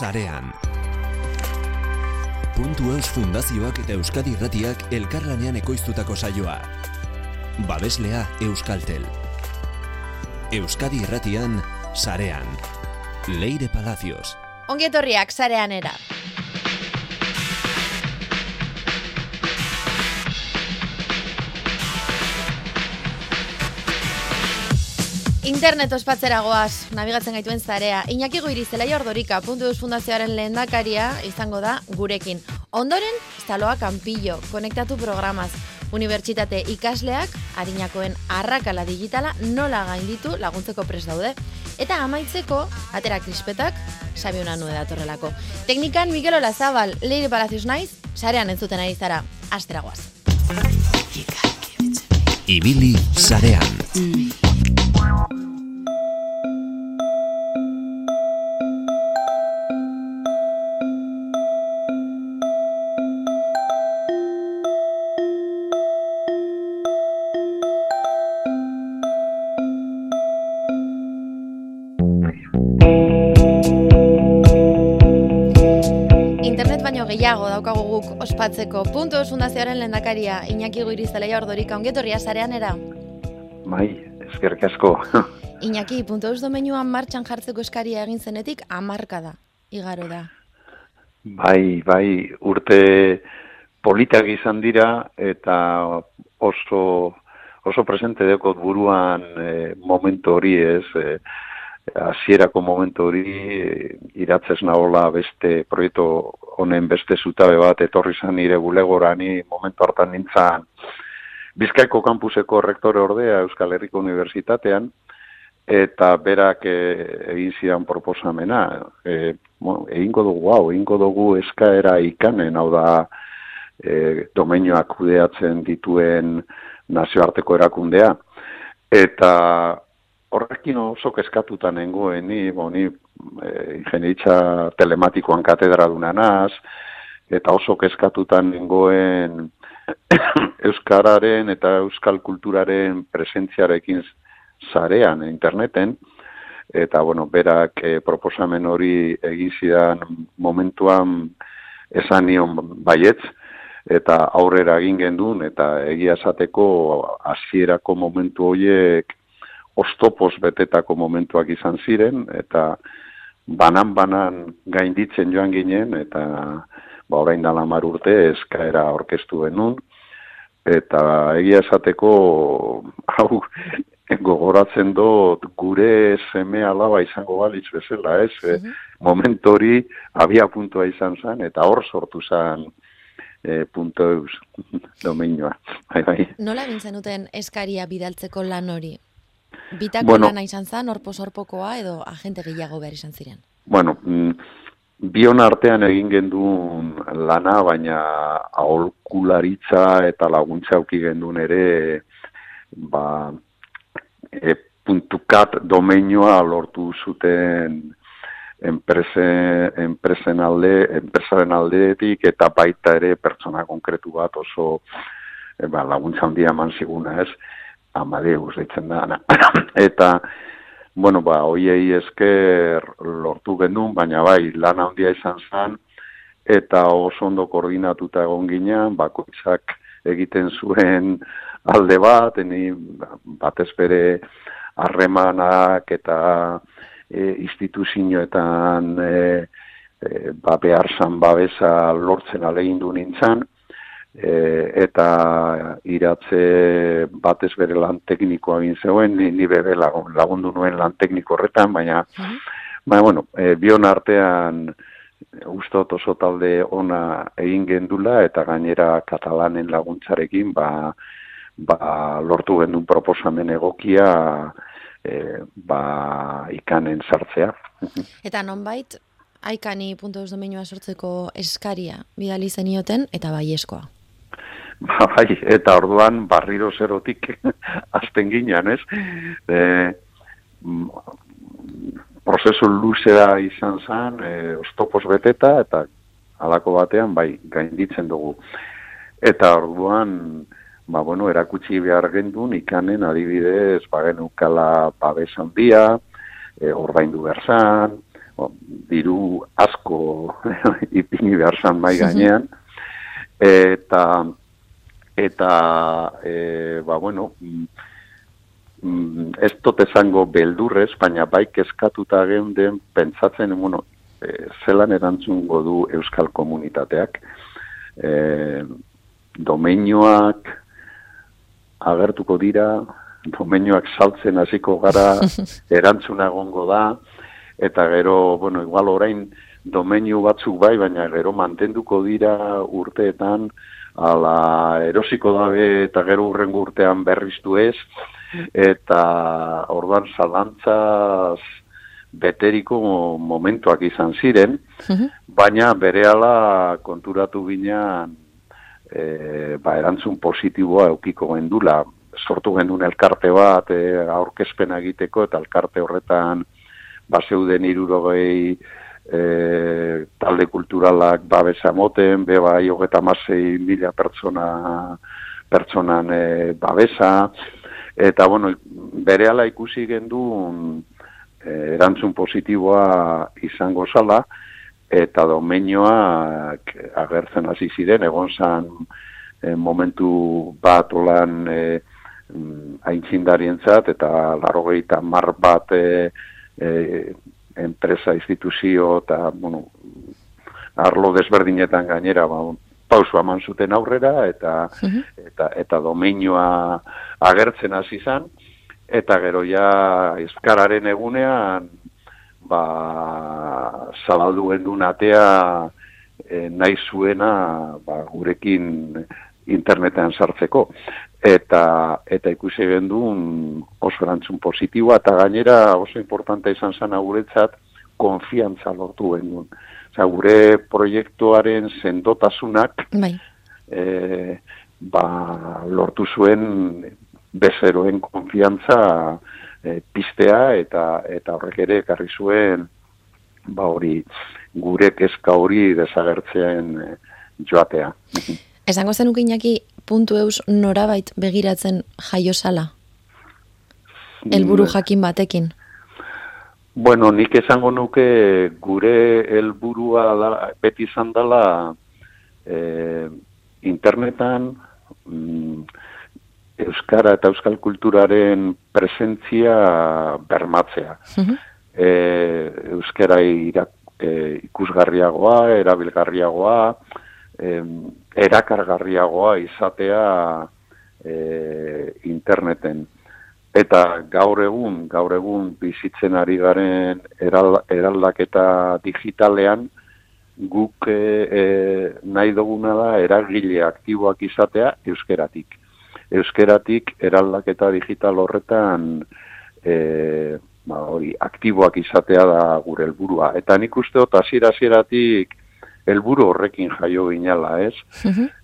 sarean. Puntu Eus Fundazioak eta Euskadi Irratiak elkarlanean ekoiztutako saioa. Babeslea Euskaltel. Euskadi Irratian sarean. Leire Palacios. Ongietorriak sarean era. Internet ospatzera goaz, nabigatzen gaituen zarea. Iñaki goiri zelaia ordorika, puntu duz fundazioaren lehendakaria izango da gurekin. Ondoren, estaloa kanpillo, konektatu programaz. Unibertsitate ikasleak, harinakoen arrakala digitala nola gainditu laguntzeko pres daude. Eta amaitzeko, atera krispetak, sabiona nue datorrelako. Teknikan Miguel Olazabal, Leire Palacios naiz, sarean entzuten ari zara, astera goaz. Ibili sarean. Internet daukagu guk ospatzeko. Puntu Eus fundazioaren lehendakaria, Iñaki Goiri zelaia ordorika, ongetorria sarean era. Bai, eskerrik asko. Iñaki, puntu Eus domeinuan martxan jartzeko eskaria egin zenetik, amarka da, igaro da. bai, bai, urte politak izan dira eta oso oso presente dekot buruan eh, momentu hori ez, eh, hasierako momentu hori eh, iratzez nahola beste proiektu honen beste zutabe bat etorri zan nire bulegora ni momentu hartan nintzan Bizkaiko kampuseko rektore ordea Euskal Herriko Unibertsitatean eta berak eh, egin zidan proposamena. E, bueno, egingo dugu hau, egingo dugu eskaera ikanen, hau da e, domenioak kudeatzen dituen nazioarteko erakundea. Eta horrekin oso kezkatuta nengoen, ni, bo, ni e, ingenieritza telematikoan katedraduna naz, eta oso kezkatuta nengoen euskararen eta euskal kulturaren presentziarekin sarean interneten. Eta bueno, berak eh, proposamen hori egin zidan momentuan esan nion baietz eta aurrera egin gendun eta egia esateko hasierako momentu horiek ostopos betetako momentuak izan ziren eta banan-banan gainditzen joan ginen eta ba orain dela mar urte eskaera orkestu benun eta egia esateko hau gogoratzen dut gure seme alaba izango balitz bezala, ez? Mm Momentu hori abia puntua izan zen eta hor sortu zen e, punto eus domeinua. Bai, bai. Nola egin zenuten eskaria bidaltzeko lan hori? Bitako Bueno. lana izan zen, orposorpokoa edo agente gehiago behar izan ziren? Bueno, mm, bion artean egin gendun lana, baina aholkularitza eta laguntza auki gendun ere, ba, e, puntukat domeinua lortu zuten enprese, enpresen alde, enpresaren aldeetik eta baita ere pertsona konkretu bat oso e, ba, laguntza handia eman ziguna ez, Amadeus deitzen da. eta, bueno, ba, hoiei esker lortu genuen, baina bai, lan handia izan zen, eta oso ondo koordinatuta egon ginean, bakoitzak egiten zuen alde bat, eni batez bere harremanak eta e, instituzioetan e, e, ba, behar zan babesa lortzen alegin du nintzen, e, eta iratze batez bere lan teknikoa egin zeuen, ni, ni lagun- lagundu nuen lan tekniko horretan, baina, baina bueno, e, bion artean ustot oso talde ona egin gendula eta gainera katalanen laguntzarekin ba, ba lortu gendun proposamen egokia e, ba ikanen sartzea. Eta nonbait, aikani puntu Eus domeinua sortzeko eskaria bidali zenioten eta baieskoa. Ba, bai, eta orduan barriro zerotik azten ginean, ez? E, mm, prozesu luzea izan zen, e, ostopos beteta, eta halako batean, bai, gainditzen dugu. Eta orduan, ba, bueno, erakutsi behar gendun ikanen adibidez, ba, genukala babes handia, e, ordaindu berzan, o, diru asko ipini behar zan mai gainean, eta eta e, ba bueno mm, ez tot esango beldurrez, baina bai kezkatuta geunden pentsatzen bueno, e, zelan erantzungo du euskal komunitateak. E, domeinioak agertuko dira domenioak saltzen hasiko gara erantzuna egongo da eta gero, bueno, igual orain domenio batzuk bai, baina gero mantenduko dira urteetan ala erosiko dabe eta gero urrengo urtean berriztu ez. Eta orduan zalantzaz beteriko momentuak izan ziren, baina berehala konturatu ginean e, ba, erantzun positiboa eukiko gendula. Sortu gendun elkarte bat e, aurkezpena egiteko eta elkarte horretan baseuden irurogei e, talde kulturalak babesa moten, be bai hogeta masei mila pertsona pertsonan e, babesa, eta bueno, bere ala ikusi gendun e, erantzun positiboa izango zala, eta domenioak agertzen hasi ziren, egon zan e, momentu bat olan e, aintzindarientzat, eta laro mar bat e, e, enpresa, instituzio, eta bueno, arlo desberdinetan gainera, ba, pausu eman zuten aurrera, eta, eta, eta domenioa agertzen hasi zan, eta gero ja eskararen egunean, ba, zabaldu gendun atea e, nahi zuena ba, gurekin internetean sartzeko. Eta, eta ikusi gendun oso erantzun positiboa, eta gainera oso importante izan zen guretzat konfiantza lortu gendun. Osa, gure proiektuaren sendotasunak bai. e, ba, lortu zuen bezeroen konfiantza e, pistea eta eta horrek ere ekarri zuen ba hori gure kezka hori desagertzen e, joatea. Esango zen ukinaki puntu eus norabait begiratzen jaiosala? Mm. jakin batekin? Bueno, nik esango nuke gure helburua da, beti izan dela e, internetan mm, euskara eta euskal kulturaren presentzia bermatzea. Mhm. E, euskara irak, e, ikusgarriagoa, erabilgarriagoa, e, erakargarriagoa izatea e, interneten. Eta gaur egun, gaur egun bizitzen ari garen eraldaketa digitalean, guk e, e, nahi duguna da eragile aktiboak izatea euskeratik euskeratik eraldaketa digital horretan e, ba, hori, aktiboak izatea da gure helburua. Eta nik uste dut hasiera hasieratik helburu horrekin jaio ginala, ez?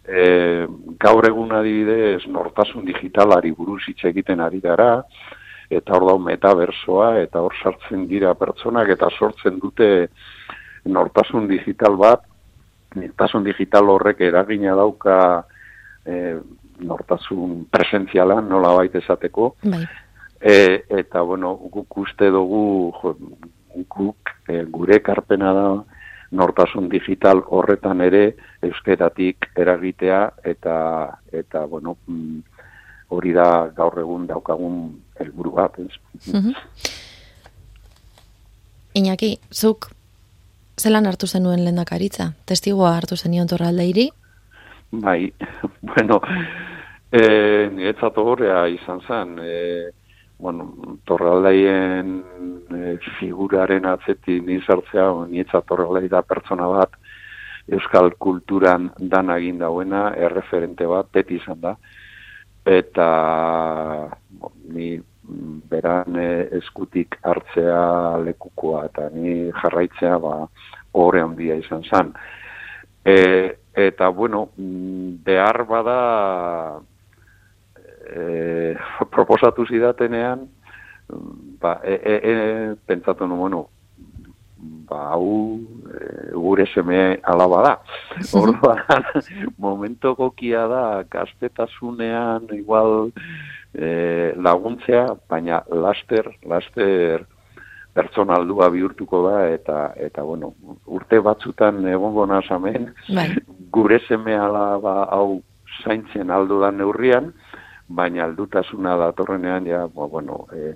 e, gaur egun adibidez nortasun digitalari buruz hitz egiten ari gara, eta hor dau metaversoa, eta hor sartzen dira pertsonak, eta sortzen dute nortasun digital bat, nortasun digital horrek eragina dauka e, nortasun presentziala nola baita esateko. Bai. E, eta, bueno, guk uste dugu, guk e, gure karpena da, nortasun digital horretan ere euskeratik eragitea eta eta bueno mm, hori da gaur egun daukagun helburu bat ez. Mm Iñaki, zuk zelan hartu zenuen lehendakaritza? Testigoa hartu zenion torraldeiri? Bai, bueno, e, niretzat horrea izan zen, e, bueno, torraldaien e, figuraren atzeti nizartzea, niretzat torraldai da pertsona bat, euskal kulturan dan egin dauena, erreferente bat, beti izan da, eta ni beran eskutik hartzea lekukoa, eta ni jarraitzea, ba, horre handia izan zen. E, eta bueno, mm, behar bada e, proposatu zidatenean, ba, e, e, e, pentsatu no, bueno, ba, hau e, gure seme alaba da. Orduan, momento gokia da, gaztetasunean igual e, laguntzea, baina laster, laster pertsona aldua bihurtuko da, eta, eta bueno, urte batzutan egongo nasamen, Bai. gure seme alaba hau zaintzen aldo da neurrian, baina aldutasuna datorrenean, ja, bo, bueno, e,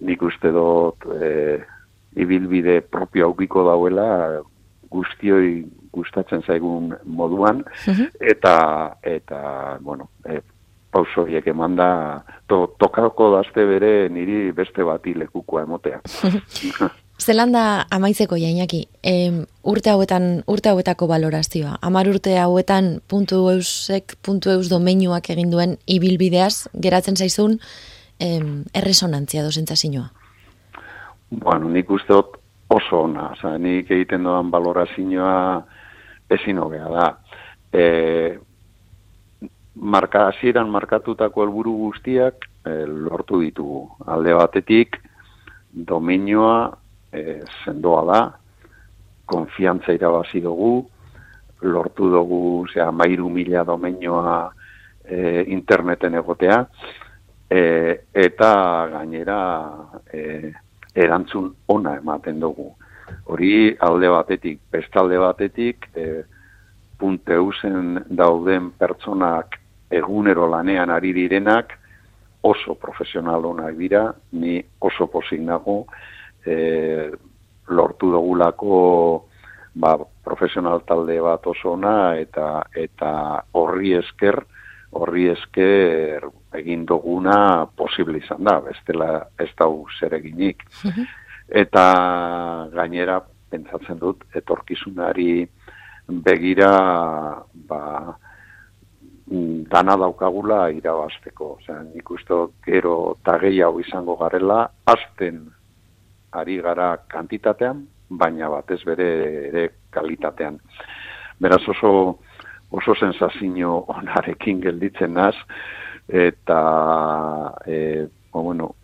nik uste dut e, ibilbide propio aukiko dauela guztioi gustatzen zaigun moduan, Mhm. eta, eta bueno, e, pauso horiek eman da, to, tokako dazte bere niri beste bati lekukoa emotea. Zelan da amaitzeko jainaki, em, urte hauetan, urte hauetako valorazioa. Amar urte hauetan puntu eusek, puntu eus domeinuak egin duen ibilbideaz, geratzen zaizun em, erresonantzia dozentzazinoa. Bueno, nik uste oso ona, oza, nik egiten doan balorazioa ezin hobea da. E, marka hasieran markatutako helburu guztiak e, lortu ditugu. Alde batetik, dominioa e, sendoa da, konfiantza irabazi dugu, lortu dugu, zera, mairu mila domenioa e, interneten egotea, e, eta gainera e, erantzun ona ematen dugu. Hori alde batetik, bestalde batetik, e, punteusen dauden pertsonak egunero lanean ari direnak oso profesional onak dira, ni oso posik nago, e, lortu dugulako ba, profesional talde bat oso ona eta eta horri esker horri esker egin duguna posible izan da, bestela ez dau zer eginik. Eta gainera, pentsatzen dut, etorkizunari begira ba, dana daukagula irabazteko. Osea, nik uste gero eta gehiago izango garela, azten ari gara kantitatean, baina batez bere ere kalitatean. Beraz oso oso sensazio onarekin gelditzen naz, eta e, ba, bueno,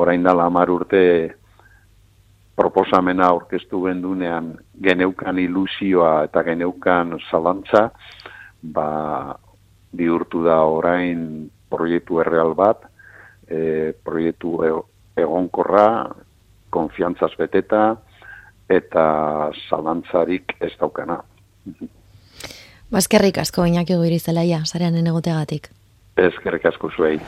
orain dala amar urte proposamena aurkeztu gendunean geneukan ilusioa eta geneukan zalantza, ba, bihurtu da orain proiektu erreal bat, e, proiektu e- egonkorra, konfiantzaz beteta, eta zalantzarik ez daukana. Bazkerrik asko Iñaki Guirizelaia, sarean egoteagatik. Ezkerrik asko zuei.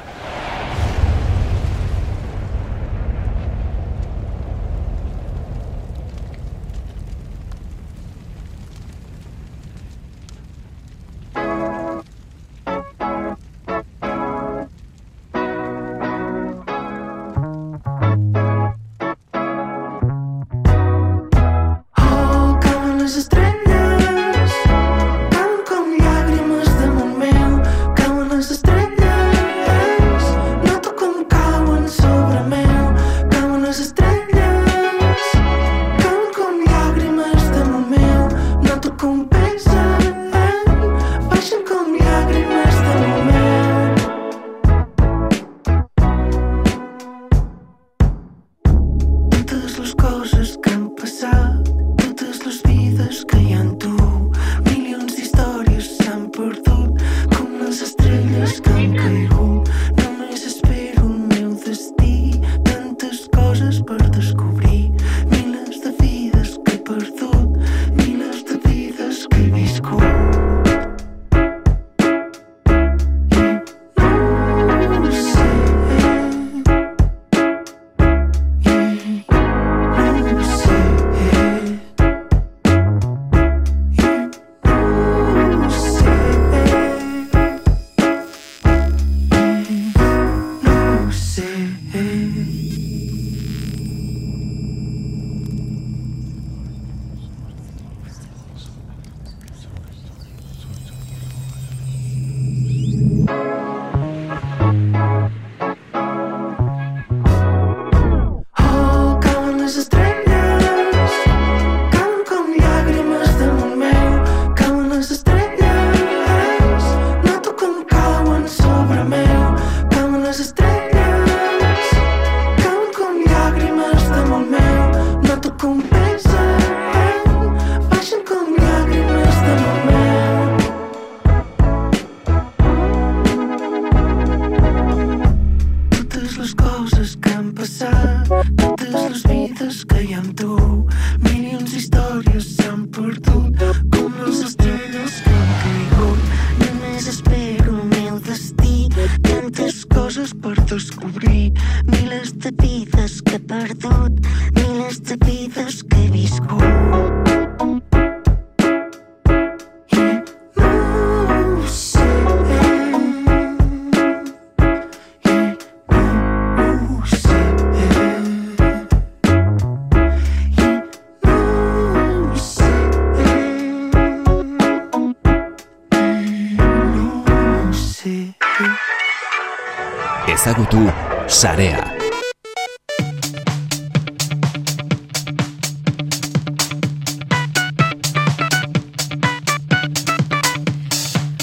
Sarea.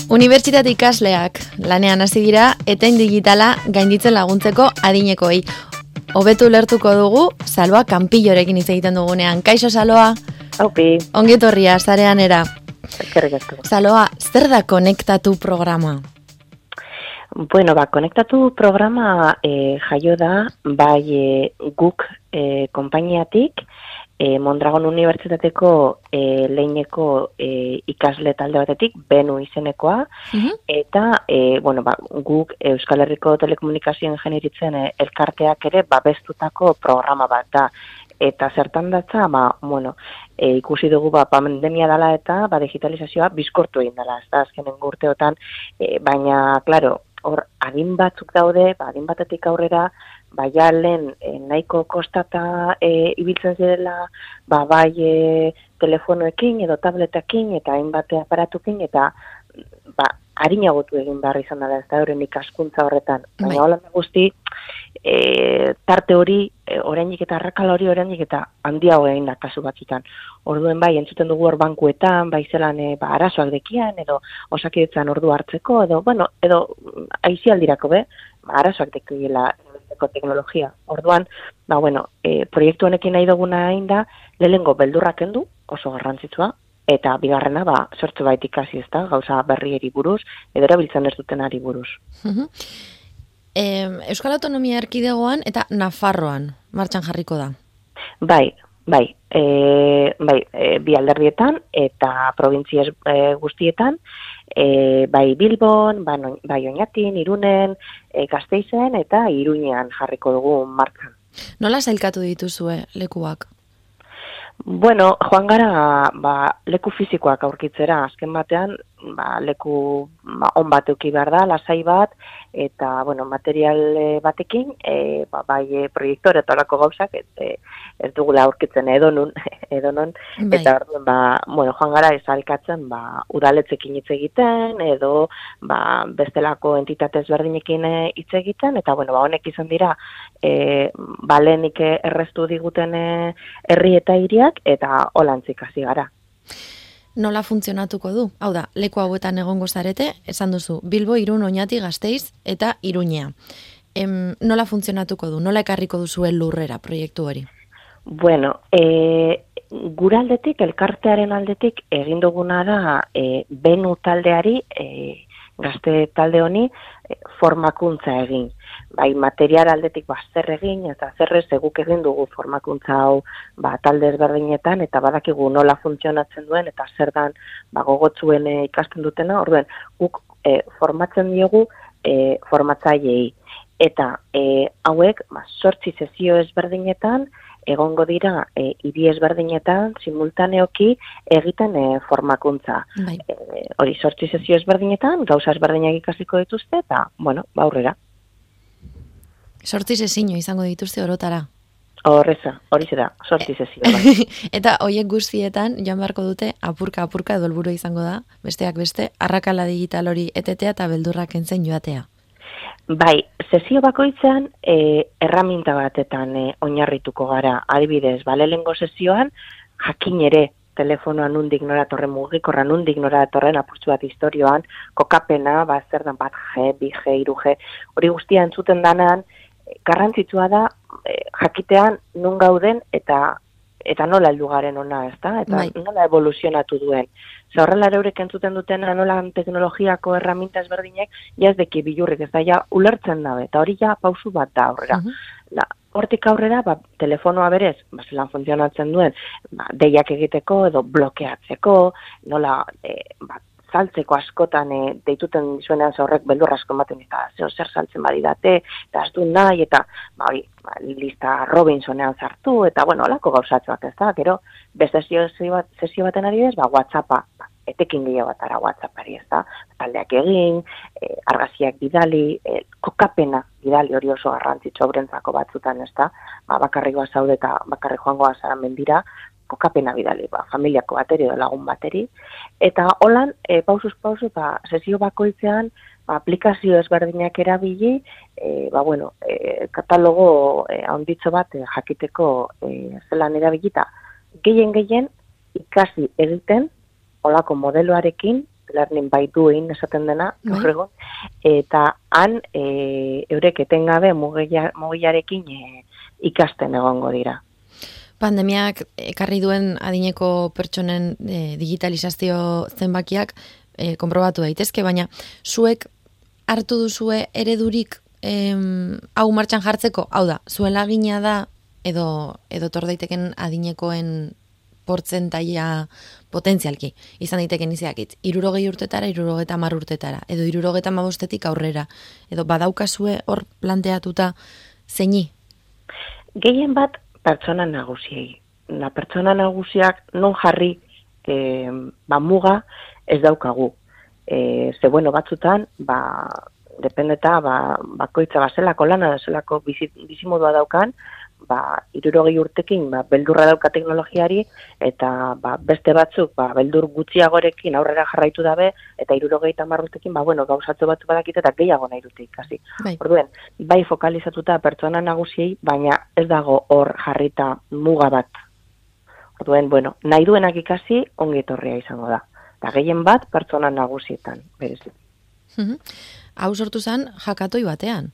Unibertsitate ikasleak lanean hasi dira eten digitala gainditzen laguntzeko adinekoei. Hobetu lertuko dugu Saloa Kanpillorekin hitz egiten dugunean. Kaixo Saloa, Haupi, ongi etorria sareanera. eskerrik asko. Saloa, zer da konektatu programa? Bueno, ba, konektatu programa e, jaio da, bai e, guk e, konpainiatik, e, Mondragon Unibertsitateko e, leineko e, ikasle talde batetik, benu izenekoa, eta e, bueno, ba, guk Euskal Herriko Telekomunikazioen generitzen e, elkarteak ere babestutako programa bat da. Eta zertan datza, ba, bueno, e, ikusi dugu ba, pandemia dela eta ba, digitalizazioa bizkortu egin dela, ez da, azkenen urteotan, e, baina, klaro, hor, adin batzuk daude, ba, adin batetik aurrera, ba, ja lehen e, nahiko kostata e, ibiltzen zirela, ba, bai e, telefonoekin edo tabletekin eta hainbat aparatukin eta ba, harinagotu egin behar izan dela ez da euren ikaskuntza horretan. Bai. Baina holan da guzti, e, tarte hori, e, oraindik eta arrakala hori oraindik eta handiago egin da kasu batzutan. Orduen bai, entzuten dugu hor bankuetan, bai zelan e, ba, arazoak dekian, edo osakidetzan ordu hartzeko, edo, bueno, edo mm, aizialdirako be, ba, arazoak dekiela teknologia. Orduan, ba, bueno, e, proiektu honekin nahi duguna hain da, lehengo beldurrak kendu, oso garrantzitsua, eta bigarrena, ba, sortzu bait ikasi ez da, gauza berrieri buruz, edo erabiltzen ez dutenari buruz. Mhm. Em, Euskal Autonomia Erkidegoan eta Nafarroan martxan jarriko da. Bai, bai, e, bai, e, bi alderdietan eta provintzia e, guztietan, e, bai Bilbon, bai, bai Oñatin, Irunen, e, Gasteizen eta Iruñean jarriko dugu markan. Nola zailkatu dituzue lekuak? Bueno, joan gara ba, leku fizikoak aurkitzera, azken batean ba, leku ba, on bat euki behar da, lasai bat, eta bueno, material eh, batekin, e, ba, bai e, proiektore eta horako gauzak, ez, e, ez dugula aurkitzen edonun, edonon, Bai. eta ba, bueno, joan gara ezalkatzen ba, udaletzekin hitz egiten, edo ba, bestelako entitate ezberdinekin eh, hitz egiten, eta bueno, ba, honek izan dira, e, ba, lehenik eh, errestu diguten eh, herri eta hiriak, eta holantzik hasi gara. Nola funtzionatuko du? Hau da, leku hauetan egongo zarete, esan duzu, Bilbo, Irun, Oñati, Gasteiz eta Iruñea. Em, nola funtzionatuko du? Nola ekarriko duzuen lurrera proiektu hori? Bueno, e, gure aldetik, elkartearen aldetik, egin duguna da e, benu taldeari, e, gazte talde honi, formakuntza egin. Bai, material aldetik ba, zer egin, eta zer ez eguk egin dugu formakuntza hau ba, talde ezberdinetan, eta badakigu nola funtzionatzen duen, eta zer dan ba, gogotzuen e, ikasten dutena, orduen, guk e, formatzen diogu e, formatzaileei. Eta e, hauek, ba, sortzi sesio ezberdinetan, egongo dira e, hiri ezberdinetan simultaneoki egiten e, formakuntza. Bai. E, hori sortzi sesio ezberdinetan, gauza ezberdinak ikasiko dituzte, eta, bueno, ba, aurrera. Sortzi sezino izango dituzte orotara. Horreza, hori da, sortzi sesio. Bai. eta hoiek guztietan joan beharko dute apurka apurka edo helburua izango da, besteak beste, arrakala digital hori etetea eta beldurrak entzen joatea. Bai, sesio bakoitzean e, erraminta batetan e, oinarrituko gara. Adibidez, bale lehengo sesioan jakin ere telefonoa nundik nora torren mugikorra nundik nora torren apurtzu bat historioan, kokapena, ba, zer dan bat G, bi G, iru G, hori guztia entzuten danan, garrantzitsua da e, jakitean nun gauden eta eta nola heldu garen ona, ezta? Eta Bai. nola evoluzionatu duen. Ze horrela eurek entzuten dutena nola teknologiako erraminta ezberdinek ja ez deki bilurrik, ez da ja ulertzen dabe, eta hori ja pausu bat da aurrera. Mhm. La, hortik aurrera, ba, telefonoa berez, ba, zelan funtzionatzen duen, ba, deiak egiteko edo blokeatzeko, nola, e, ba, saltzeko askotan e, deituten dizuenean ze horrek beldur asko ematen eta zeo zer saltzen badidate, eta ez du nahi, eta ba, hori, ba, lista Robinsonean sartu, eta bueno, olako gauzatxoak ez da, gero, beste sesio, bat, sesio baten adibidez, ba, WhatsAppa, ba, etekin gehiago batara WhatsAppari ez da, taldeak egin, e, argaziak bidali, e, kokapena bidali hori oso garrantzitsu obrentzako batzutan ez da, ba, bakarrik zaude eta bakarrik joango zara mendira, kokapena bidali, ba, familiako bateri edo lagun bateri. Eta holan, e, pausuz pausu, ba, sesio bakoitzean, ba, aplikazio ezberdinak erabili, e, ba, bueno, e, katalogo e, handitzo bat e, jakiteko e, zelan erabilita. Gehien gehien ikasi egiten, olako modeloarekin, learning by doing esaten dena, bai. eta han e, eurek etengabe mugiarekin e, ikasten egongo dira. Pandemiak ekarri duen adineko pertsonen e, digitalizazio zenbakiak e, konprobatu daitezke, baina zuek hartu duzue eredurik hau martxan jartzeko, hau da, zuen lagina da edo, edo tor daiteken adinekoen portzentaia potentzialki, izan daiteken iziakitz, irurogei urtetara, irurogei tamar urtetara, edo irurogei tamabostetik aurrera, edo badaukazue hor planteatuta zeini? Gehien bat, pertsona nagusiei. Na pertsona nagusiak non jarri e, ba, muga ez daukagu. E, ze bueno batzutan, ba, dependeta, ba, bakoitza baselako lana, zelako bizimodua daukan, ba, irurogei urtekin ba, beldurra dauka teknologiari, eta ba, beste batzuk ba, beldur gutxiagorekin aurrera jarraitu dabe, eta irurogei tamar urtekin, ba, bueno, gauzatzu batzu badakit eta gehiago nahi dute ikasi. Bai. Orduen, bai fokalizatuta pertsona nagusiei, baina ez dago hor jarrita muga bat. Orduen, bueno, nahi duenak ikasi, ongi etorria izango da. Eta gehien bat, pertsona nagusietan, berezi. Hau sortu zen, jakatoi batean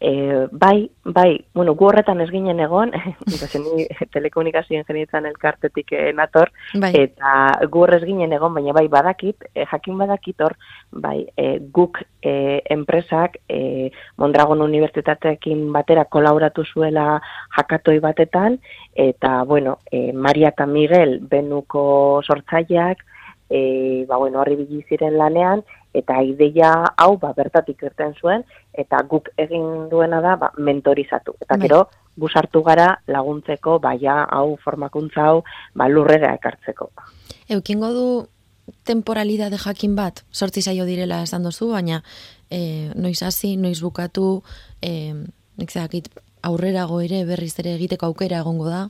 e, bai, bai, bueno, gu horretan ez ginen egon, ni telekomunikazioen genietan elkartetik eh, nator, bai. eta gu horrez ginen egon, baina bai badakit, e, jakin badakit hor, bai, e, guk e, enpresak e, Mondragon Unibertsitateekin batera kolaboratu zuela jakatoi batetan, eta, bueno, Maria eta Miguel benuko sortzaileak, e, ba, bueno, horri ziren lanean, eta ideia hau ba, bertatik irten zuen, eta guk egin duena da ba, mentorizatu. Eta bai. gero, busartu gara laguntzeko, baia hau formakuntza hau ba, lurrera ekartzeko. Eukingo du temporalidade jakin bat, sortzi zaio direla esan dozu, baina e, noiz hasi, noiz bukatu, e, aurrerago ere berriz ere egiteko aukera egongo da?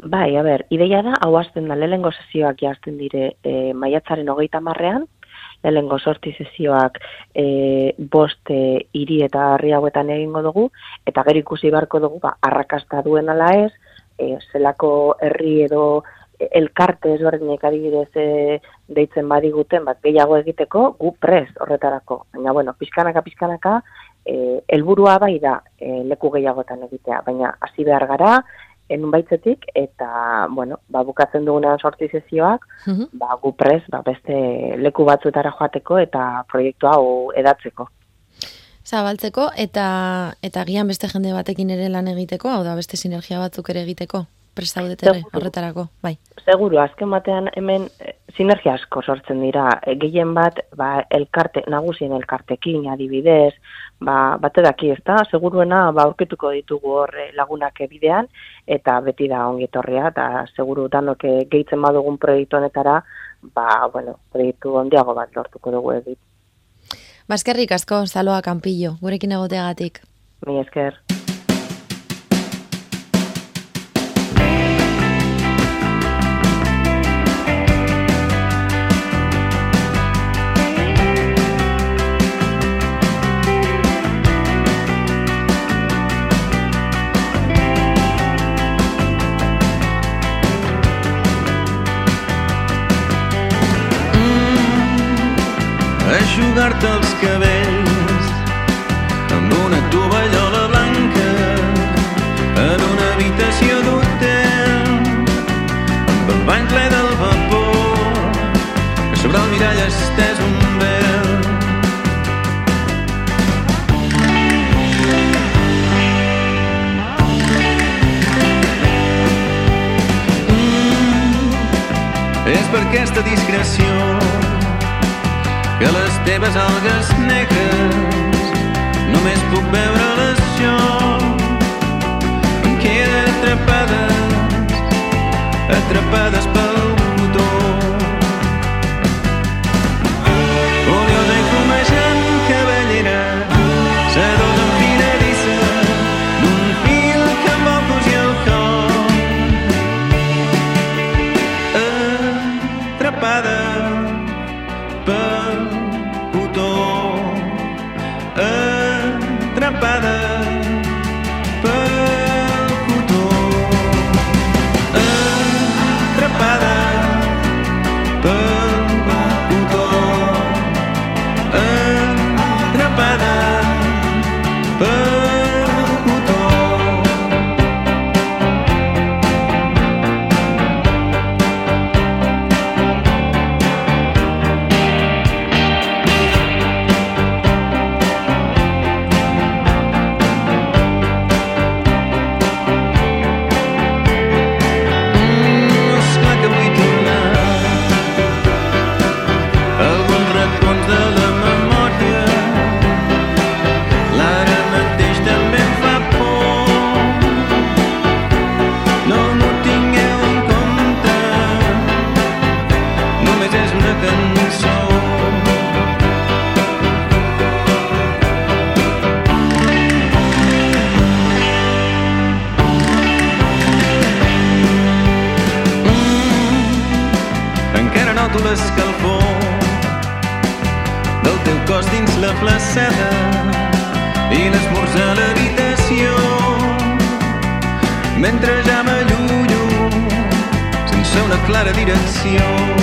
Bai, a ber, ideia da, hau azten da, lehengo sesioak jazten dire e, maiatzaren hogeita marrean, lehengo sorti sesioak e, boste hiri eta harri hauetan egingo dugu, eta gero ikusi beharko dugu, ba, arrakasta duen ala ez, e, zelako herri edo elkarte ezberdinek adibidez e, deitzen badiguten, bat gehiago egiteko, gu prez horretarako. Baina, bueno, pizkanaka, pizkanaka, e, elburua bai da e, leku gehiagotan egitea, baina hasi behar gara, enun baitzetik, eta, bueno, ba, bukatzen dugunean sorti sezioak, mm ba, gu prez, ba, beste leku batzuetara joateko eta proiektu hau edatzeko. Zabaltzeko, eta, eta gian beste jende batekin ere lan egiteko, hau da beste sinergia batzuk ere egiteko? Prestaudetere horretarako, bai. Seguru, azken batean hemen eh, sinergia asko sortzen dira. E, gehien bat, ba, elkarte, nagusien elkartekin, adibidez, ba, bate daki, ez da? Seguruena, ba, aurketuko ditugu hor eh, lagunak bidean, eta beti da ongi etorria, eta seguru danok gehitzen badugun proiektu honetara, ba, bueno, proiektu ondiago bat lortuko dugu egit. Baskerrik asko, saloa kanpillo, gurekin egoteagatik. Mi esker. mullar-te els cabells amb una tovallola blanca en una habitació d'hotel amb el bany ple del vapor que sobre el mirall estès un vel. Mm, És per aquesta discreció que les teves algues negres només puc veure-les jo. Em queden atrapades, atrapades pel l'escalfor del teu cos dins la placeda i l'esmorzar a l'habitació. Mentre ja m'allunyo sense una clara direcció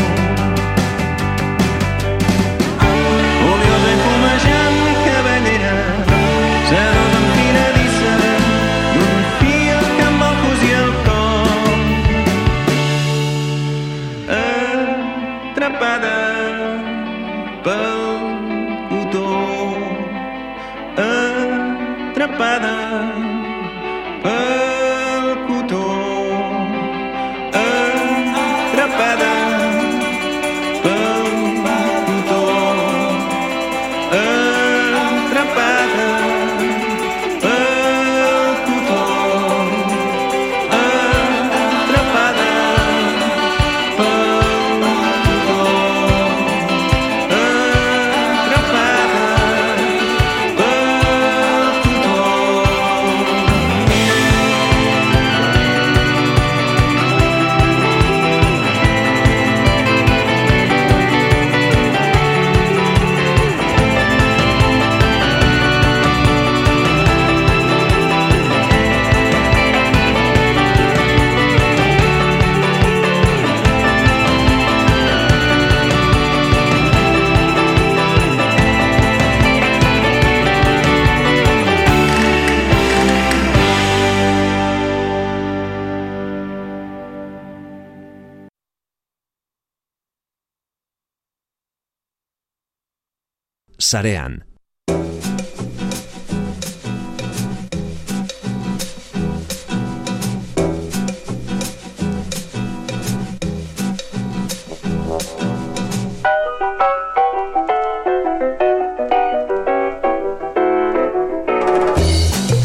Sarean.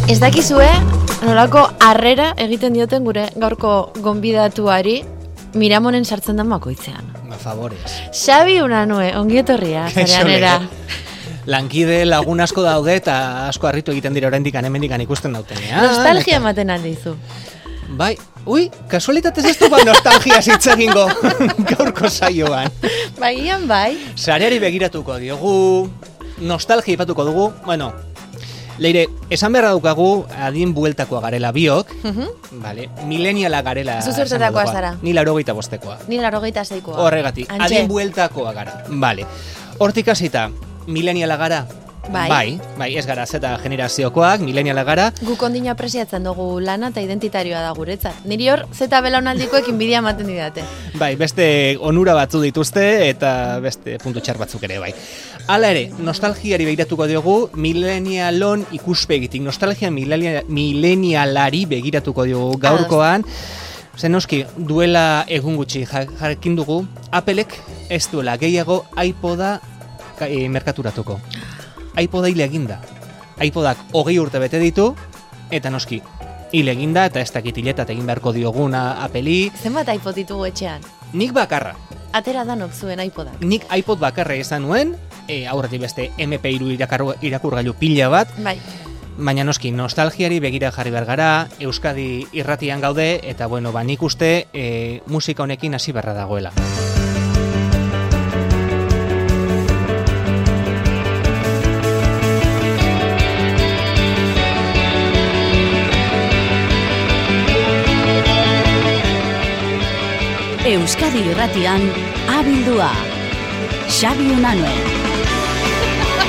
Ez dakizue, nolako harrera egiten dioten gure gaurko gonbidatuari Miramonen sartzen den bakoitzean. Ba, favorez. Xabi Unanue, ongi etorria, zareanera. Lankide lagun asko daude eta asko harritu egiten dira oraindik hemendik ikusten dautenean. Nostalgia ematen aldizu. Bai, ui, kasualitatez ez du ba nostalgia hitz egingo gaurko saioan. Bai, ian bai. Sareari begiratuko diogu, nostalgia ipatuko dugu, bueno, Leire, esan beharra daukagu adin bueltakoa garela biok, vale, mileniala garela. Zu zertetakoa esango zara? dugu. Ni laurogeita bostekoa. Ni larogeita zeikoa. Horregatik, adin bueltakoa gara. Vale. Hortik hasita, mileniala gara? Bai. Bai, bai, ez gara zeta generaziokoak, mileniala gara. Guk ondina apresiatzen dugu lana eta identitarioa da guretzat. Niri hor, zeta belaunaldikoek inbidia ematen didate. Bai, beste onura batzu dituzte eta beste puntu txar batzuk ere bai. Hala ere, nostalgiari begiratuko diogu milenialon ikuspegitik. Nostalgia milenia- milenialari begiratuko diogu gaurkoan. Zen noski, duela egun gutxi ja- jakin dugu, Applek ez duela gehiago iPoda e, merkaturatuko. iPoda hile eginda. iPodak hogei urte bete ditu, eta noski, hile eginda, eta ez dakit hiletat egin beharko dioguna Appeli, Zenbat iPod ditugu etxean? nik bakarra. Atera danok zuen iPodak. Nik iPod bakarra izan nuen, e, aurretik beste MP3 irakarru- irakurgailu pila bat, Bai. Baina noski, nostalgiari begira jarri behar gara, Euskadi irratian gaude, eta bueno, ba, nik uste e, musika honekin hasi beharra dagoela. Euskadi irratian abildua. Xabi Unanue.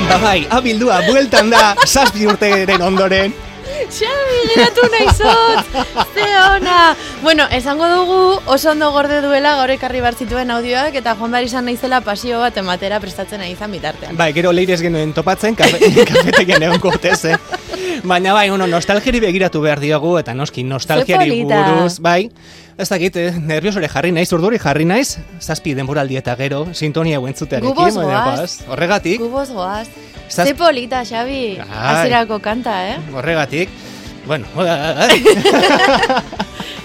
ba bai, abildua, bueltan da, zazpi urteren ondoren. Xabi, geratu nahi zot! Ze ona! Bueno, esango dugu oso ondo gorde duela gaur ekarri bar zituen audioak eta joan behar izan naizela pasio bat ematera prestatzen nahi izan bitartean. Bai, gero leirez genuen topatzen, kafe, kafetegian egon gotez, eh? Baina bai, uno, nostalgiari begiratu behar diogu, eta noski, nostalgiari buruz, bai, ez dakit, eh, nerviosore jarri naiz, urduri jarri naiz, zazpi denboraldi eta gero, sintonia guentzutearekin, Guboz baina, goaz, horregatik, Guboz goaz. Zaz- Ze polita, Xabi. Ai. Hasierako kanta, eh? horregatik, bueno,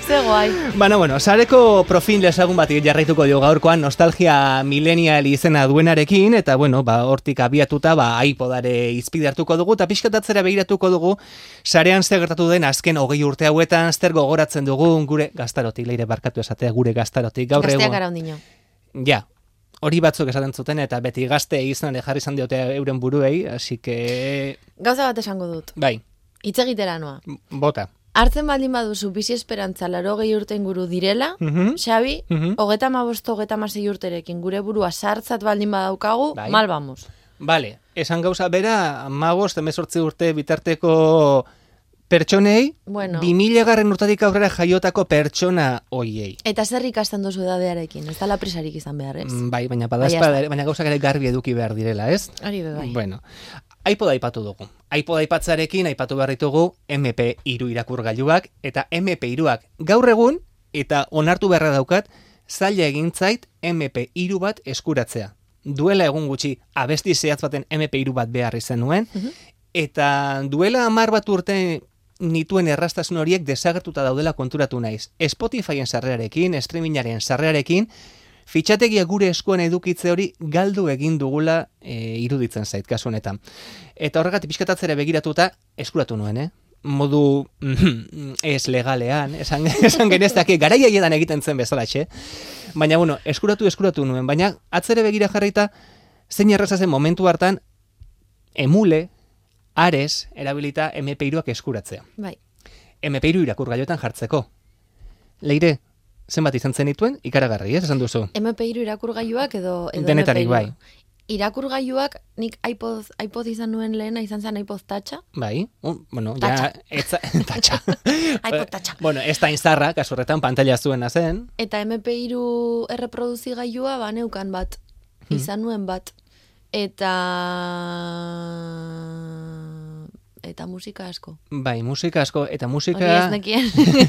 Ze guai. Baina, bueno, sareko profil ezagun bat jarraituko dio gaurkoan nostalgia millennial izena duenarekin, eta, bueno, ba, hortik abiatuta, ba, iPodare izpide hartuko dugu, eta pixkatatzera begiratuko dugu, sarean zer gertatu den azken hogei urte hauetan, zer gogoratzen dugu gure gaztarotik, leire barkatu esatea, gure gaztarotik, gaur Gazteak egun. Ja, hori batzuk esaten zuten, eta beti gazte izan jarri izan diote euren buruei, así que, Gauza bat esango dut. bai, Hitz egitera noa. bota. Hartzen baldin baduzu bizi esperantza laro gehi urte inguru direla, Mhm. Xabi, Mhm. hogeta ma bost, hogeta masei urterekin gure burua sartzat baldin badaukagu, Bai. mal vamos. Vale, esan gauza bera, magos, emezortzi urte bitarteko pertsonei, Bueno. 2000 garren urtatik aurrera jaiotako pertsona hoiei. Eta zer ikasten duzu edadearekin, ez da prisarik izan behar, ez? Mm, Bai, baina Bai, badazpa, ya baina gauzak ere garbi eduki behar direla, ez? Hori be bai. Bueno, iPod aipatu dugu. iPod aipatzarekin aipatu behar ditugu MP3 irakurgailuak eta MP3ak gaur egun eta onartu beharra daukat zaila egin zait MP3 bat eskuratzea. Duela egun gutxi abesti zehatz baten MP3 bat behar izan nuen eta duela hamar bat urte nituen errastasun horiek desagertuta daudela konturatu naiz. Spotifyen sarrearekin, streamingaren sarrearekin, fitxategia gure eskuan edukitze hori galdu egin dugula e, iruditzen zait kasu honetan. Eta horregatik pixkatatzera begiratuta eskuratu nuen, eh? modu mm, ez legalean, esan, esan genezake, garai haietan egiten zen bezalaxe. Baina, bueno, eskuratu eskuratu nuen, baina atzere begira jarrita, zein erraza momentu hartan, emule, ares, erabilita MP3ak eskuratzea. Bai. MP3 irakurgailuetan jartzeko. Leire, zenbat izan zenituen, ikaragarri, ez esan duzu? MP3 irakurgailuak edo, edo Denetarik, MP3. bai. Irakurgailuak nik iPod, iPod izan nuen lehena izan zen iPod Toucha. Bai, un, bueno, ja, Tatxa. etza, tatxa. iPod Toucha. bueno, ez da inzarra, kasurretan pantalla zuena zen. Eta MP3 erreproduzigailua baneukan bat. Hmm. Izan nuen bat. Eta... Eta musika asko. Bai, musika asko, eta musika... Hori ez nekien,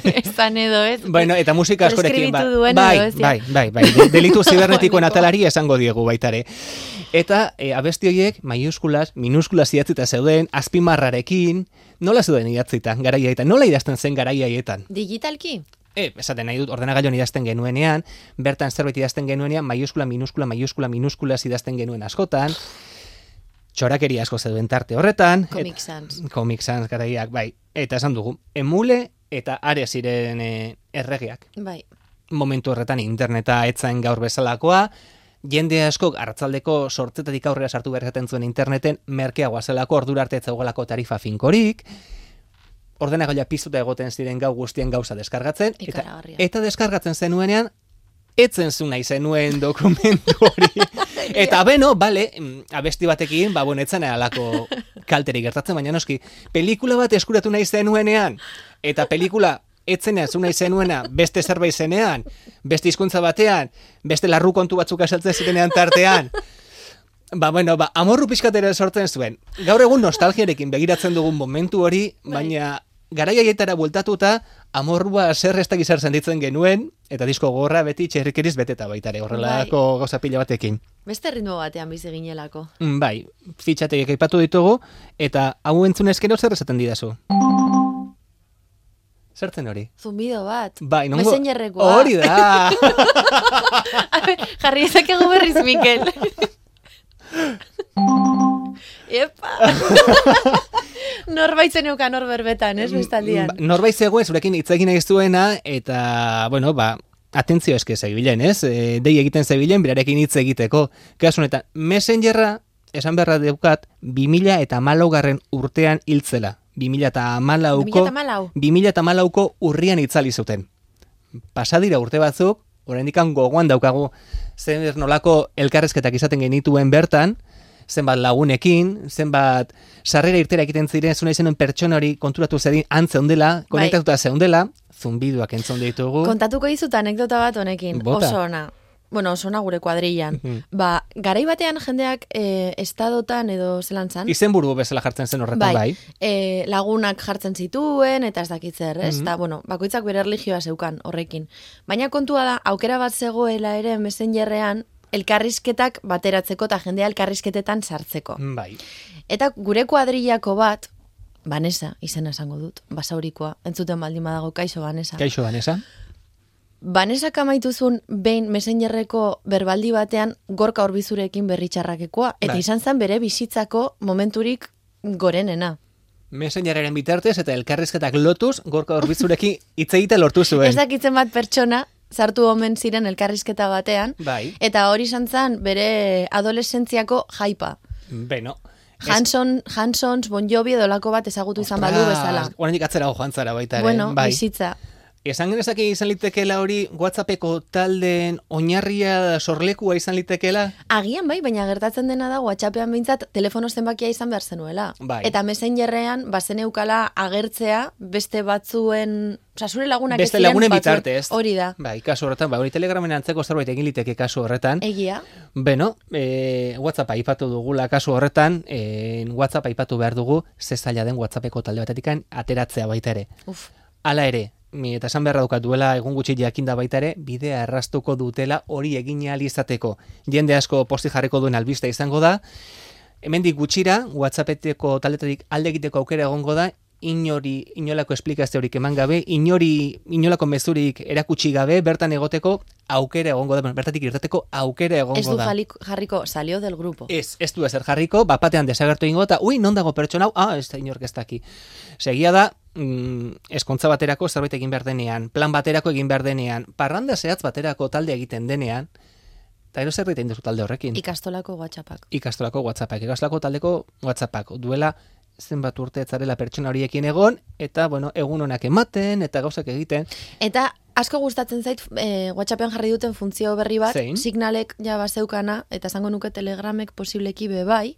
edo ez. Bueno, eta musika askorekin, Preskribitu ba- bai, edo bai, bai, bai, de- delitu zibernetikoen atalari esango diegu baitare. Eta e, abesti horiek, maiuskulas, minuskulas idatzita zeuden, azpimarrarekin, nola zeuden idatzita, garaiaetan, nola idazten zen garaiaetan? Digitalki? E, esaten nahi dut, ordenagailuan idazten genuenean, bertan zerbait idazten genuenean, maiuskula, minuskula, maiuskula, minuskulas idazten genuen askotan, txorakeri asko zeuden tarte horretan, et- Comic Sans. Comic Sans garaiak, bai. Eta esan dugu, emule eta are ziren e, erregeak. Bai. Momentu horretan interneta etzain gaur bezalakoa, jende askok hartzaldeko sortzetatik aurrera sartu behar zuen interneten merkeagoa zelako ordura arte ez tarifa finkorik, ordenagailua piztuta egoten ziren gau guztien gauza deskargatzen, eta, eta deskargatzen zenuenean, etzen zu nahi zenuen dokumentu hori. eta beno, bale, mm, abesti batekin, ba, bueno, etzen alako kalterik gertatzen, baina noski, pelikula bat eskuratu nahi zenuenean, eta pelikula etzena zu nahi zenuena beste zerbait zenean, beste hizkuntza batean, beste larru kontu batzuk asaltzen zirenean tartean, Ba, bueno, ba, amorru pixkatera sortzen zuen. Gaur egun nostalgiarekin begiratzen dugun momentu hori, Bai. baina garai haietara bueltatuta, amorrua zer ez dakiz zer sentitzen genuen, eta disko gorra beti txerrikeriz beteta baitare, horrelako gauza pila batekin. Beste ritmo batean bizi ginelako. Mm, Bai, fitxategiak aipatu ditugu, eta hau entzunezkero zer esaten didazu? Zertzen hori? Zumbido bat. Bai, nongo... Messengerrekoa. Hori da! Jarri ezakegu berriz, Mikel. Epa! Norbait zeneukan hor berbetan, ez bestaldian. Ba, Norbait zegoen zurekin hitz egin nahi zuena eta, bueno, ba, atentzio eske zebilen, ez? E, dei egiten zebilen, berarekin hitz egiteko. Kasu honetan, Messengerra, esan beharra daukat, 2000 eta garren urtean hiltzela. 2000 eta amalauko, 2014. 2000 eta amalauko urrian itzali zuten. Pasadira urte batzuk, oraindik gogoan daukagu, zer nolako elkarrezketak izaten genituen bertan, zenbat lagunekin, zenbat sarrera irtera egiten ziren, zuna izenuen pertsona hori konturatu zedin antzeundela, konektatuta zeundela, zumbiduak entzun ditugu. Kontatuko dizut anekdota bat honekin, Bota. oso ona. Bueno, oso ona gure kuadrillan. Ba, garai batean jendeak e, estadotan edo zelan zan, Izenburu bezala jartzen zen horretan bai. e, lagunak jartzen zituen, eta ez dakit zer, ez? Mhm. Eta, bueno, bakoitzak bere erlijioa zeukan horrekin. Baina kontua da, aukera bat zegoela ere messengerrean, elkarrizketak bateratzeko eta jendea elkarrizketetan sartzeko. Bai. Eta gure kuadrillako bat, Vanessa, izena esango dut, basaurikoa, entzuten baldin badago, kaixo Vanessa. Kaixo, Vanessa. Vanessa kamaituzun behin messengerreko berbaldi batean gorka horbizurekin berritxarrakekoa, eta Bai. izan zen bere bizitzako momenturik gorenena. Messengerren bitartez eta elkarrizketak lotuz, gorka horbizurekin hitz egite lortu zuen. Ez dakitzen bat pertsona, sartu omen ziren elkarrizketa batean, Bai. eta hori izan zen bere adolescentziako jaipa. Beno. Hanson, Hansons, Bon Jovi edo lako bat ezagutu izan badu bezala. Oraindik atzera joan zara baita ere. Bueno, bai. bizitza. Esan genezake izan litekeela hori WhatsAppeko taldeen oinarria sorlekua izan litekeela? Agian bai, baina gertatzen dena da WhatsAppean behintzat telefono zenbakia izan behar zenuela. Bai. Eta messengerrean bazen eukala agertzea beste batzuen, oza, zure lagunak ez Beste lagunen batzuen- bitartez. Hori da. Bai, kasu horretan, bai, hori telegramen antzeko zerbait egin liteke kasu horretan. Egia. Beno, e, WhatsApp aipatu dugula kasu horretan, e, WhatsApp aipatu behar dugu, ze zaila den WhatsAppeko talde batetikan ateratzea baita ere. Uf. Hala ere, eta esan beharra dukat duela egun gutxi jakinda baita ere, bidea erraztuko dutela hori egin ahal izateko. Jende asko posti jarriko duen albiste izango da, hemendik gutxira, WhatsAppeteko taldetatik alde egiteko aukera egongo da, inori, inolako esplikaziorik eman gabe, inori, inolako mezurik erakutsi gabe, bertan egoteko aukera egongo da, bertatik irteteko aukera egongo Ez du da. jalik- jarriko, salio del grupo. Ez, ez du ezer jarriko, bapatean desagertu ingo eta, ui, non dago pertsona hau, ah, ez da inork ez daki. Segia da, mm, eskontza baterako zerbait egin behar denean, plan baterako egin behar denean, parranda zehatz baterako talde egiten denean, eta ero zerbait egin duzu talde horrekin. Ikastolako WhatsAppak. ikastolako WhatsAppak, ikastolako taldeko WhatsAppak, duela zenbat urte ez zarela pertsona horiekin egon, eta, bueno, egun honak ematen, eta gauzak egiten, Eta asko gustatzen zait e, WhatsAppean jarri duten funtzio berri bat, Zein? signalek ja bazeukana, eta esango nuke telegramek posibleki be bai.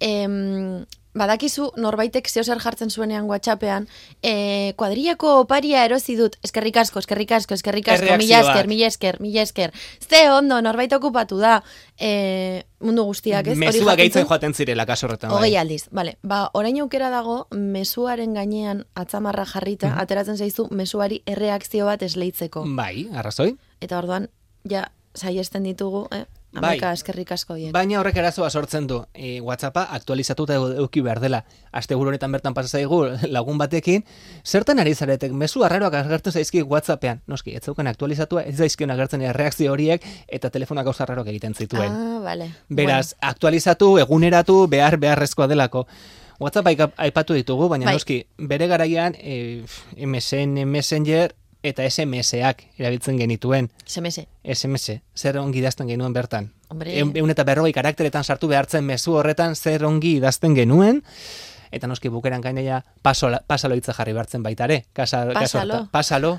Em, badakizu norbaitek zeo zer jartzen zuenean WhatsAppean, e, kuadrillako oparia erosi dut, eskerrik asko, eskerrik asko, eskerrik asko, mila esker, mila esker, mila esker. Ze ondo, norbait okupatu da, e, mundu guztiak, ez? Jakin gehitzen joaten zirela kaso horretan. bai. Hogei aldiz, bale. Ba, orain aukera dago, mezuaren gainean atzamarra jarrita, Mhm. ateratzen zaizu mezuari erreakzio bat esleitzeko. Bai, arrazoi. Eta orduan, ja, saiesten ditugu, eh? Bai. Amaika eskerrik asko hien. Baina horrek arazoa sortzen du. E, WhatsAppa aktualizatuta eduki behar dela. Aste honetan bertan pasa zaigu lagun batekin, zertan ari zaretek, mezu arraroak agertu zaizki WhatsAppean. Noski, ez zeukan aktualizatua, ez zaizkion agertzen erreakzio horiek eta telefonak gauza arraroak egiten zituen. Ah, bale. Beraz, aktualizatu, eguneratu, behar beharrezkoa delako. WhatsApp aipatu ditugu, baina Bai. noski, bere garaian e, MSN, Messenger eta SMS-ak erabiltzen genituen. SMS. SMS, zer ongi idazten genuen bertan. Hombre. Eun, eun eta berrogei karakteretan sartu behartzen mezu horretan zer ongi idazten genuen, eta noski bukeran gainera pasalo, pasalo hitza jarri behartzen baita ere. Kasa, Pasalo. horretan. pasalo.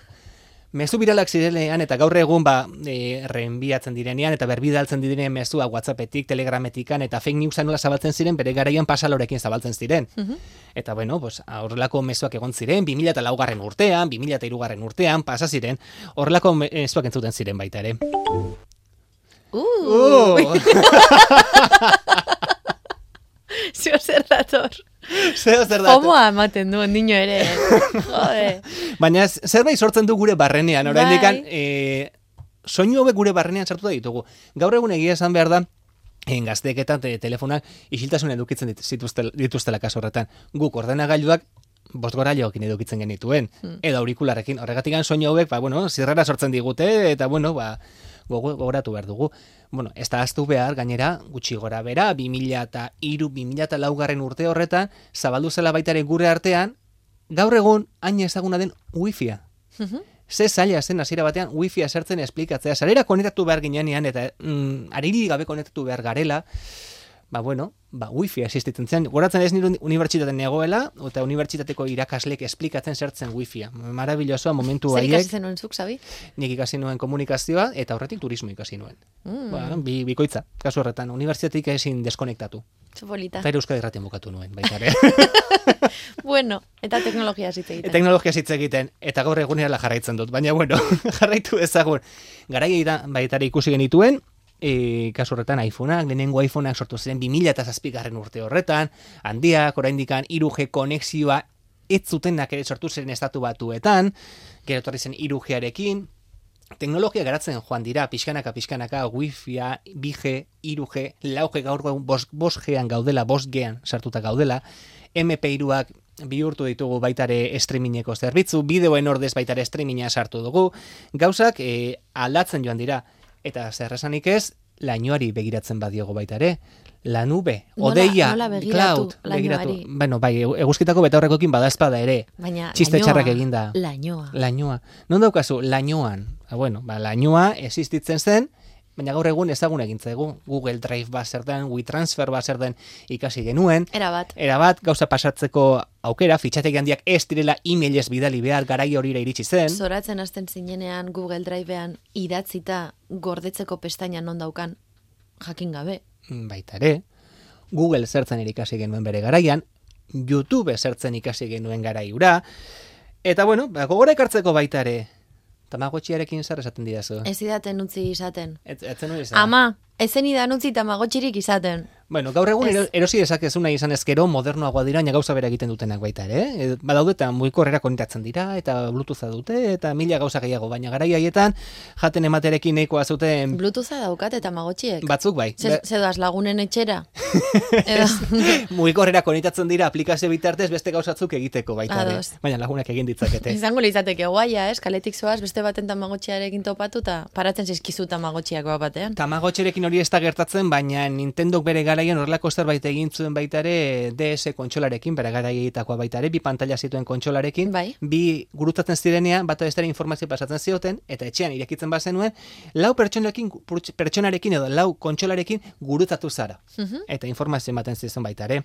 Mezu biralak zirenean eta gaur egun ba, e, reenbiatzen direnean eta berbidaltzen direnean mezua WhatsAppetik, Telegrametikan eta fake newsa nola zabaltzen ziren bere garaian pasalorekin zabaltzen ziren. Mhm. Eta bueno, pues, horrelako mezuak egon ziren, 2000 eta laugarren urtean, 2000 eta irugarren urtean, pasa ziren, horrelako mezuak entzuten ziren baita ere. Uh, Uh! zio zer dator. Zeo zer da. Fomoa ematen du ondino ere. Jode. Baina zerbait sortzen du gure barrenean, oraindik Bai. e, soinu hauek gure barrenean sartu da ditugu. Gaur egun egia esan behar da, en gazteek eta te, telefonak isiltasun edukitzen dit, zituzte, dituztela kaso horretan. Guk ordenagailuak bost gorailoekin edukitzen genituen, edo aurikularekin. Horregatik soinu hauek, ba, bueno, zirrara sortzen digute, eta, bueno, ba, gogo- gogoratu behar dugu. Bueno, ez da aztu behar, gainera, gutxi gora bera, 2000 eta iru, 2000 eta laugarren urte horretan, zabaldu zela baitare gure artean, gaur egun, hain ezaguna den wifia. Ze zaila zen hasiera batean wifi sartzen esplikatzea. Sarera konektatu behar ginean eta mm, ariri gabe konektatu behar garela. Ba bueno, ba wifi existitzen zen. Goratzen ez nire unibertsitatean negoela eta unibertsitateko irakaslek esplikatzen zertzen wifia. Marabillosoa momentu Zer ikasi haiek. zenuen zuk, sabi? Nik ikasi nuen komunikazioa eta horretik turismo ikasi nuen. Mm. Ba, bi, bikoitza, kasu horretan, unibertsitateik ezin deskonektatu. Txopolita. Eta ere Euskadi irratian bukatu nuen, baita ere. Bueno, eta teknologia zitze egiten. teknologia hitz egiten eta gaur egunera jarraitzen dut, baina bueno, jarraitu ezagun. Garaia da baitare ikusi genituen, e, kasu horretan iPhoneak, lehenengo iPhoneak sortu ziren 2007 garren urte horretan, handiak, oraindikan 3G konexioa ez zutenak ere sortu ziren estatu batuetan, gero etorri zen 3G-arekin, teknologia garatzen joan dira, pixkanaka, pixkanaka, wifia, 2G, 3G, 4G gaur egun 5Gean gaudela, 5Gean sartuta gaudela, MP3ak bihurtu ditugu baitare streamingeko zerbitzu, bideoen ordez baitare streaminga sartu dugu, gauzak e, aldatzen joan dira, eta zer esanik ez, lainoari begiratzen badiogo baitare, la nube, Nola- odeia, nola begiratu cloud, begiratu. Bueno, bai, eguzkitako betaurrekoekin bada espada ere. Baina Txiste txarrak eginda. Lainoa. Lainoa. Non daukazu, lainoan. Ba, bueno, ba, lainoa existitzen zen, baina gaur egun ezagun egin zaigu. Google Drive ba zer den, WeTransfer ba zer den ikasi genuen. Era bat. Era bat, gauza pasatzeko aukera, fitxategi handiak ez direla e-mailez bidali behar garai horira iritsi zen. Zoratzen hasten zinenean Google Drivean idatzita gordetzeko pestaina non daukan jakin gabe. baita ere, Google zertzen ikasi genuen bere garaian, YouTube zertzen ikasi genuen garaiura, eta bueno, ba, gogora ekartzeko baita ere, tamagotxiarekin zer esaten didazu? Ez idaten utzi izaten. Ez, ez zenuen esan? Ama, ezen idan utzi tamagotxirik izaten. Bueno, gaur egun Ez. ero, erosi dezakezuna izan ezkero modernoagoa dira, gauza bera egiten dutenak baita ere. Eh? Badaude eta mugikorrera konektatzen dira, eta bluetootha dute, eta mila gauza gehiago, baina garai haietan jaten ematerekin nahikoa zuten Bluetootha daukat eta magotxiek. batzuk bai. Zer- Zedoaz lagunen etxera. Mugikorrera konektatzen dira aplikazio bitartez beste gauzatzuk egiteko baita ere. Baina lagunak egin ditzakete. izango litzateke guaia, ez? Kaletik zoaz beste baten tamagotxiarekin topatu eta paratzen zizkizu tamagotxiak bat batean. Tamagotxerekin hori ez da gertatzen, baina Nintendok bere garaian horrelako zerbait egin zuen baita ere DS kontsolarekin, bere garaietakoa baita ere, bi pantalla zituen kontsolarekin, Bai. bi gurutatzen zirenean, bata bestera informazio pasatzen zioten, eta etxean irekitzen bazenuen, lau pertsonarekin, pertsonarekin edo lau kontsolarekin gurutatu zara. Mhm. Eta informazio ematen zizun baita ere.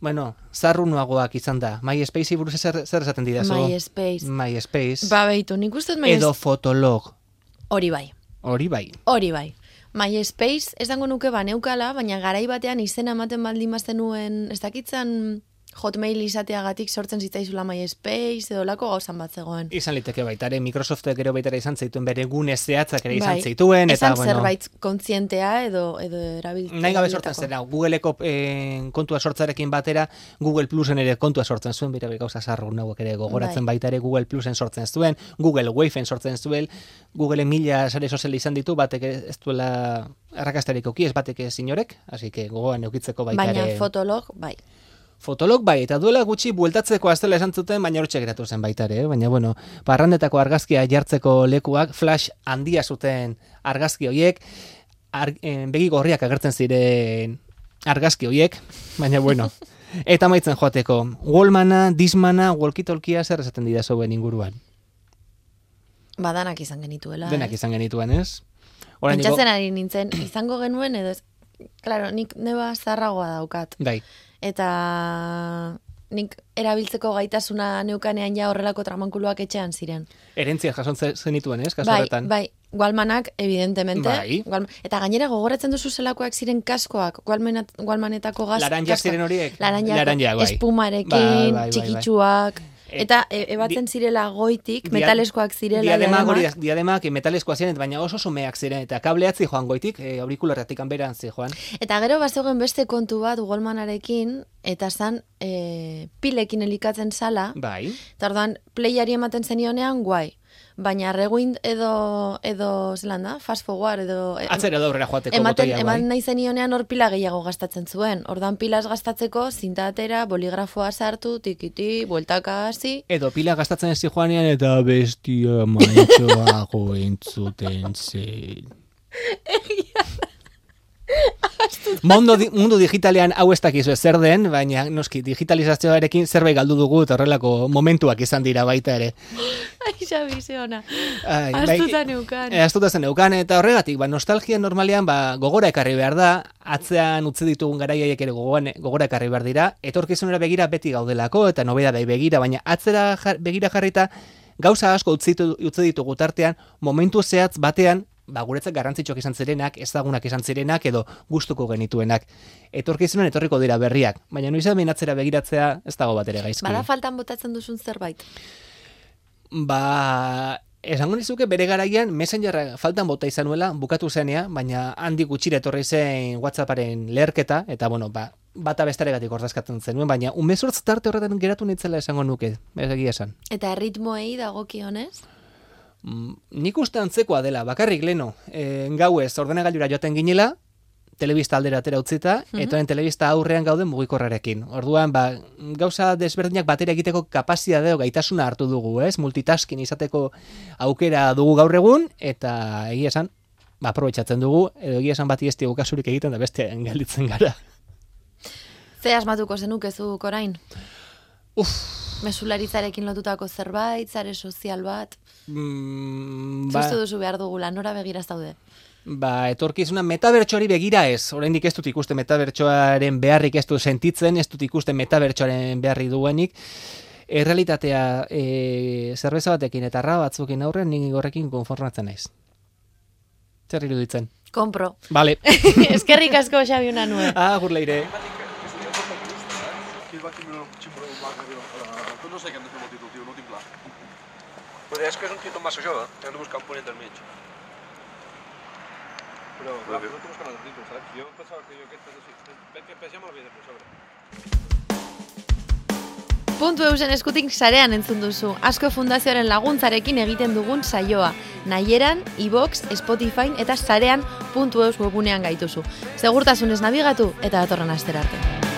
Bueno, zarrunuagoak izan da. MySpace buruz zer, zer esaten didazu? MySpace. MySpace. Ba, behitu, nik uste MySpace... Edo Fotolog. Hori bai. Hori bai. Hori bai. MySpace esango nuke baneukala, baina garai batean izena ematen baldin bazten nuen, ez dakitzan Hotmail izateagatik sortzen zitzaizula MySpace edo lako gauzan bat zegoen. Izan liteke baita ere, Microsoftek gero baita izan zituen bere gune zehatzak ere izan Bai. zituen, eta Esan bueno, zerbait kontzientea edo edo erabiltzen. nahi gabe sortzen zera, Googleeko eh, kontua sortzarekin batera, Google Plusen ere kontua sortzen zuen, bere gauza zarru nagoek ere gogoratzen Bai. baita ere Google Plusen sortzen zuen, Google Waveen sortzen zuen, Google mila sare sozial izan ditu, batek ez duela arrakastarik oki, ez batek ez inorek, así que gogoan eukitzeko baita Baina ere. fotolog, bai. Fotolog bai, eta duela gutxi bueltatzeko aztela esan zuten, baina hortxe geratu zen baita ere, eh? baina bueno, parrandetako argazkia jartzeko lekuak, flash handia zuten argazki hoiek, ar, eh, begi gorriak agertzen ziren argazki hoiek, baina bueno, eta maitzen joateko, Wallmana, Dismana, walkie-talkia zer esaten dira zoen inguruan, Badanak izan genituela. denak ez? izan genituen, ez? Pentsatzen ari nintzen, izango genuen edo ez, Claro, nik neba zarragoa daukat. Bai, Eta nik erabiltzeko gaitasuna neukanean ja horrelako tramankuluak etxean ziren. erentzia jason ze- zenituen, ez? Kasu Bai, horretan. bai, Gualmanak, evidentemente. Bai. Gualma- eta gainera gogoratzen duzu zelakoak ziren kaskoak, Gualmanetako gaz... Kaskoak. ziren horiek? Laranjak, bai. espumarekin, Bai, bai, bai, bai. txikitsuak. Eta e, ebatzen zirela goitik, dia- metaleskoak zirela. Diademak hori, diademak. metaleskoa ziren, baina oso sumeak ziren, eta kableatzi joan goitik, e, aurikularretik anberan zi joan. Eta gero bazegoen beste kontu bat Goldmanarekin, eta zan e, pilekin elikatzen zala, Bai. eta orduan playari ematen zenionean guai. Baina rewind edo, edo zelan da, fast forward edo... e, Atzera da aurrera joateko Ematen, botoia, eman bai. nahi zenionean hor pila gehiago gastatzen zuen. Ordan pilas gastatzeko, zinta atera, boligrafoa sartu, tikiti, bueltaka hasi. Edo pila gastatzen ez joanean eta bestia maitxoago entzuten zen. Mondo, di- mundu digitalean hau ez dakizu zer den, baina noski digitalizazioarekin zerbait galdu dugu eta horrelako momentuak izan dira baita ere. Ai, Xabi, ze ona. Astuta neukan. E, astuta zen neukan, eta horregatik, ba, nostalgia normalean ba, gogora ekarri behar da, atzean utzi ditugun garaiaiek ere gogoan, gogora ekarri behar dira, etorkizunera begira beti gaudelako, eta nobeda da begira, baina atzera jar, begira jarrita, gauza asko utzi, utzi ditugu tartean, momentu zehatz batean, ba, guretzat garrantzitsuak izan zirenak, ezagunak izan zirenak, edo gustuko genituenak. Etorkizunen etorriko dira berriak, baina noiz behin atzera begiratzea ez dago bat ere gaizki. Bada faltan botatzen duzun zerbait. Ba, esango nizuke bere garaian Messengerra faltan bota izan nuela, bukatu zenea, baina handi gutxira etorri zen WhatsApparen leherketa, eta bueno, ba, bata bestaregatik ordezkatzen zenuen, baina umezortz tarte horretan geratu nitzela esango nuke, ez egia esan. Eta ritmoei dagokionez? Mm, nik uste antzekoa dela, bakarrik leno, e, gauez ordenagailura joaten ginela, telebista aldera atera utzita, eta orain telebista aurrean gauden mugikorrarekin. Orduan, ba, gauza desberdinak batera egiteko kapazia deo gaitasuna hartu dugu, ez? Multitasking izateko aukera dugu gaur egun, eta egia esan, ba, aprobetxatzen dugu, edo egia esan bati ez diogu kasurik egiten da beste gelditzen gara. Ze asmatuko zenukezu orain? Uf, Mesularitzarekin lotutako zerbait, zare sozial bat. mm, Ba. ba, duzu behar dugula, nora begira zaude. Ba, etorkizuna metabertsoari begira ez. Oraindik ez dut ikusten metabertsoaren beharrik ez dut sentitzen, ez dut ikusten metabertsoaren beharri duenik. Errealitatea e, zerbeza batekin eta arra batzukin aurrean nik horrekin konformatzen naiz. Zer iruditzen? Kompro. Vale. Eskerrik asko Xabi una nue. ah, gurleire. No sé què hem de fer amb el títol, tio, no tinc clar. Però és que és un títol massa jove, hem de buscar un punt intermig. Però, clar, no t'ho buscar un altre títol, saps? Jo pensava que jo aquest fes així. Ben que pes ja me'l havia de posar. Puntu eusen eskutik sarean entzun duzu. Asko fundazioaren laguntzarekin egiten dugun saioa. Nahieran, iBox, Spotify eta sarean puntu eus webunean gaituzu. Segurtasunez nabigatu eta datorren astera arte.